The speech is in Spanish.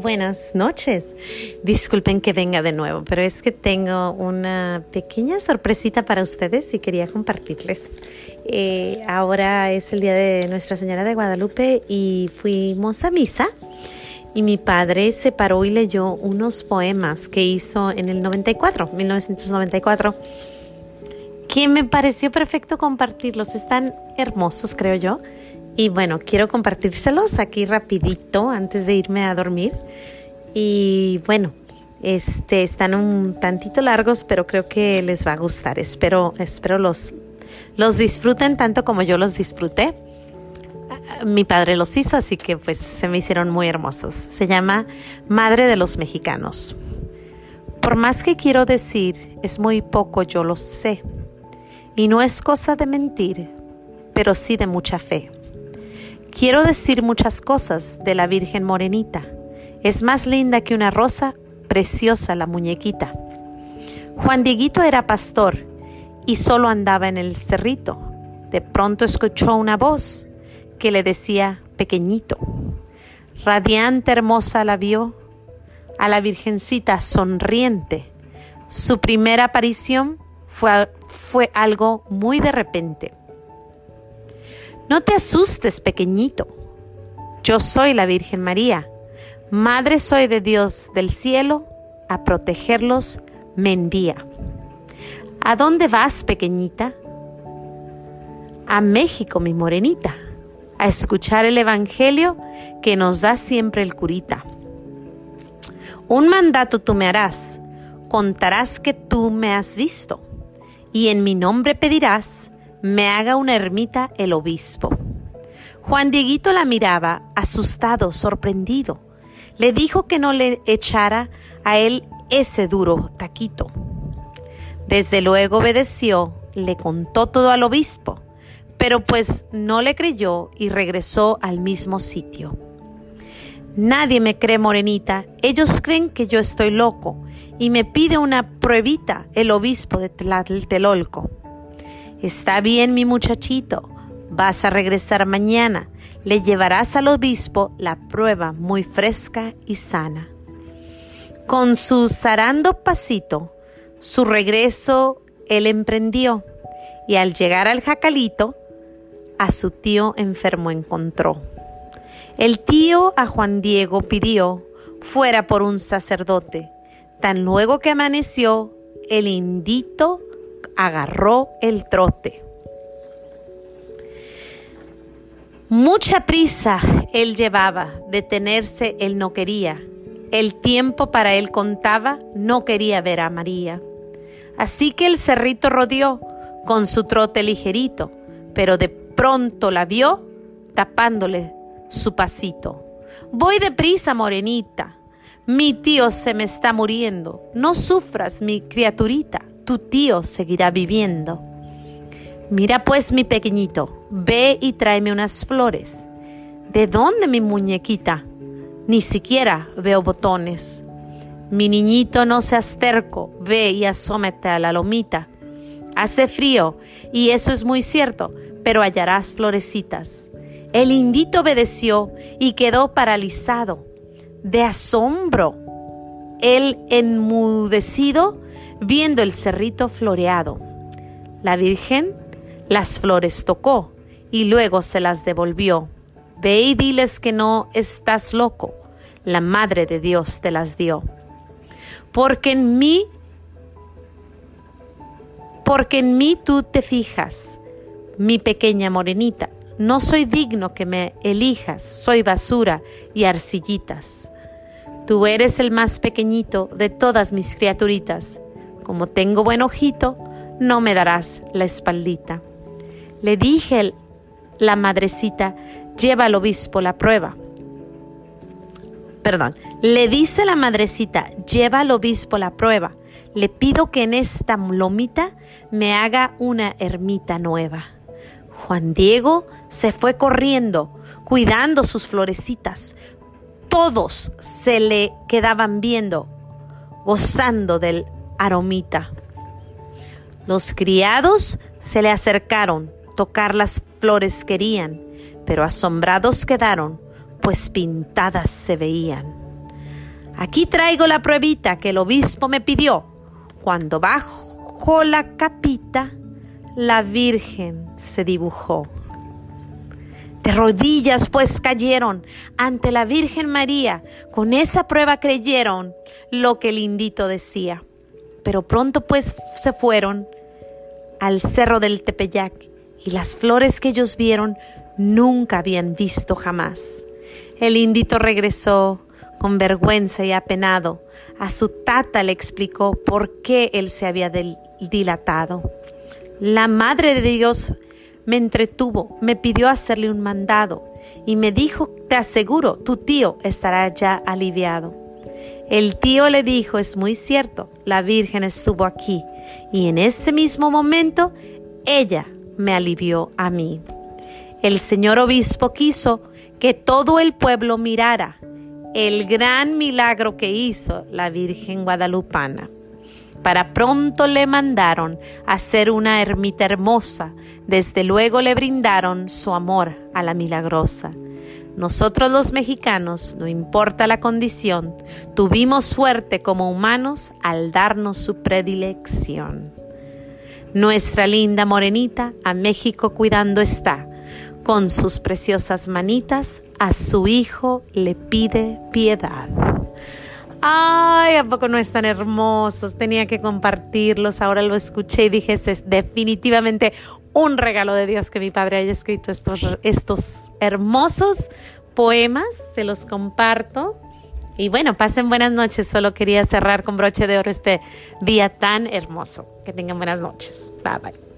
buenas noches. Disculpen que venga de nuevo, pero es que tengo una pequeña sorpresita para ustedes y quería compartirles. Eh, ahora es el día de Nuestra Señora de Guadalupe y fuimos a misa y mi padre se paró y leyó unos poemas que hizo en el 94, 1994, que me pareció perfecto compartirlos. Están hermosos, creo yo. Y bueno, quiero compartírselos aquí rapidito antes de irme a dormir. Y bueno, este están un tantito largos, pero creo que les va a gustar. Espero, espero los, los disfruten tanto como yo los disfruté. Mi padre los hizo, así que pues se me hicieron muy hermosos. Se llama Madre de los Mexicanos. Por más que quiero decir, es muy poco, yo lo sé. Y no es cosa de mentir, pero sí de mucha fe. Quiero decir muchas cosas de la Virgen Morenita. Es más linda que una rosa, preciosa la muñequita. Juan Dieguito era pastor y solo andaba en el cerrito. De pronto escuchó una voz que le decía pequeñito. Radiante hermosa la vio, a la Virgencita sonriente. Su primera aparición fue, fue algo muy de repente. No te asustes, pequeñito. Yo soy la Virgen María. Madre soy de Dios del cielo, a protegerlos me envía. ¿A dónde vas, pequeñita? A México, mi morenita, a escuchar el Evangelio que nos da siempre el curita. Un mandato tú me harás, contarás que tú me has visto, y en mi nombre pedirás me haga una ermita el obispo. Juan Dieguito la miraba, asustado, sorprendido. Le dijo que no le echara a él ese duro taquito. Desde luego obedeció, le contó todo al obispo, pero pues no le creyó y regresó al mismo sitio. Nadie me cree morenita, ellos creen que yo estoy loco y me pide una pruebita el obispo de Tlatelolco. Está bien, mi muchachito, vas a regresar mañana. Le llevarás al obispo la prueba muy fresca y sana. Con su zarando pasito, su regreso él emprendió y al llegar al jacalito, a su tío enfermo encontró. El tío a Juan Diego pidió fuera por un sacerdote. Tan luego que amaneció, el indito agarró el trote. Mucha prisa él llevaba, detenerse él no quería. El tiempo para él contaba, no quería ver a María. Así que el cerrito rodeó con su trote ligerito, pero de pronto la vio tapándole su pasito. Voy deprisa, morenita. Mi tío se me está muriendo. No sufras, mi criaturita tu tío seguirá viviendo. Mira pues mi pequeñito, ve y tráeme unas flores. ¿De dónde mi muñequita? Ni siquiera veo botones. Mi niñito no seas terco, ve y asómete a la lomita. Hace frío, y eso es muy cierto, pero hallarás florecitas. El indito obedeció y quedó paralizado, de asombro. El enmudecido viendo el cerrito floreado. La Virgen las flores tocó y luego se las devolvió. Ve y diles que no estás loco, la Madre de Dios te las dio. Porque en mí, porque en mí tú te fijas, mi pequeña morenita, no soy digno que me elijas, soy basura y arcillitas. Tú eres el más pequeñito de todas mis criaturitas, como tengo buen ojito, no me darás la espaldita. Le dije la madrecita, lleva al obispo la prueba. Perdón, le dice la madrecita, lleva al obispo la prueba. Le pido que en esta lomita me haga una ermita nueva. Juan Diego se fue corriendo, cuidando sus florecitas. Todos se le quedaban viendo, gozando del aromita. Los criados se le acercaron, tocar las flores querían, pero asombrados quedaron, pues pintadas se veían. Aquí traigo la pruebita que el obispo me pidió. Cuando bajo la capita, la Virgen se dibujó. De rodillas pues cayeron ante la Virgen María, con esa prueba creyeron lo que el indito decía. Pero pronto pues se fueron al cerro del Tepeyac y las flores que ellos vieron nunca habían visto jamás. El indito regresó con vergüenza y apenado. A su tata le explicó por qué él se había dilatado. La Madre de Dios me entretuvo, me pidió hacerle un mandado y me dijo, te aseguro, tu tío estará ya aliviado. El tío le dijo, es muy cierto, la Virgen estuvo aquí y en ese mismo momento ella me alivió a mí. El señor obispo quiso que todo el pueblo mirara el gran milagro que hizo la Virgen Guadalupana. Para pronto le mandaron hacer una ermita hermosa, desde luego le brindaron su amor a la milagrosa. Nosotros los mexicanos, no importa la condición, tuvimos suerte como humanos al darnos su predilección. Nuestra linda morenita a México cuidando está, con sus preciosas manitas a su hijo le pide piedad. Ay, ¿a poco no están hermosos? Tenía que compartirlos. Ahora lo escuché y dije, es definitivamente un regalo de Dios que mi padre haya escrito estos, estos hermosos poemas. Se los comparto. Y bueno, pasen buenas noches. Solo quería cerrar con broche de oro este día tan hermoso. Que tengan buenas noches. Bye bye.